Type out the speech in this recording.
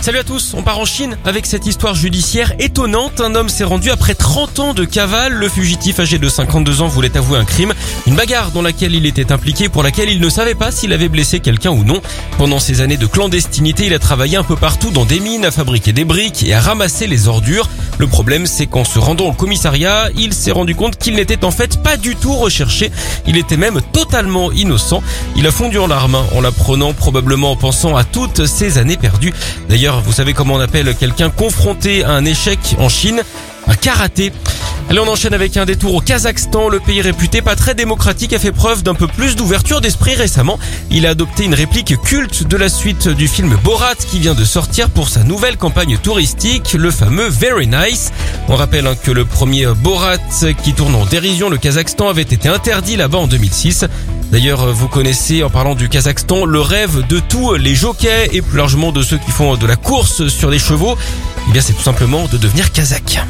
Salut à tous, on part en Chine avec cette histoire judiciaire étonnante. Un homme s'est rendu après 30 ans de cavale. Le fugitif âgé de 52 ans voulait avouer un crime, une bagarre dans laquelle il était impliqué pour laquelle il ne savait pas s'il avait blessé quelqu'un ou non. Pendant ces années de clandestinité, il a travaillé un peu partout dans des mines, à fabriquer des briques et à ramasser les ordures. Le problème, c'est qu'en se rendant au commissariat, il s'est rendu compte qu'il n'était en fait pas du tout recherché. Il était même totalement innocent. Il a fondu en larmes en l'apprenant, probablement en pensant à toutes ces années perdues. D'ailleurs, vous savez comment on appelle quelqu'un confronté à un échec en Chine? Un karaté. Allez, on enchaîne avec un détour au Kazakhstan. Le pays réputé pas très démocratique a fait preuve d'un peu plus d'ouverture d'esprit récemment. Il a adopté une réplique culte de la suite du film Borat qui vient de sortir pour sa nouvelle campagne touristique, le fameux Very Nice. On rappelle hein, que le premier Borat qui tourne en dérision le Kazakhstan avait été interdit là-bas en 2006. D'ailleurs, vous connaissez, en parlant du Kazakhstan, le rêve de tous les jockeys et plus largement de ceux qui font de la course sur des chevaux. Eh bien, c'est tout simplement de devenir kazakh.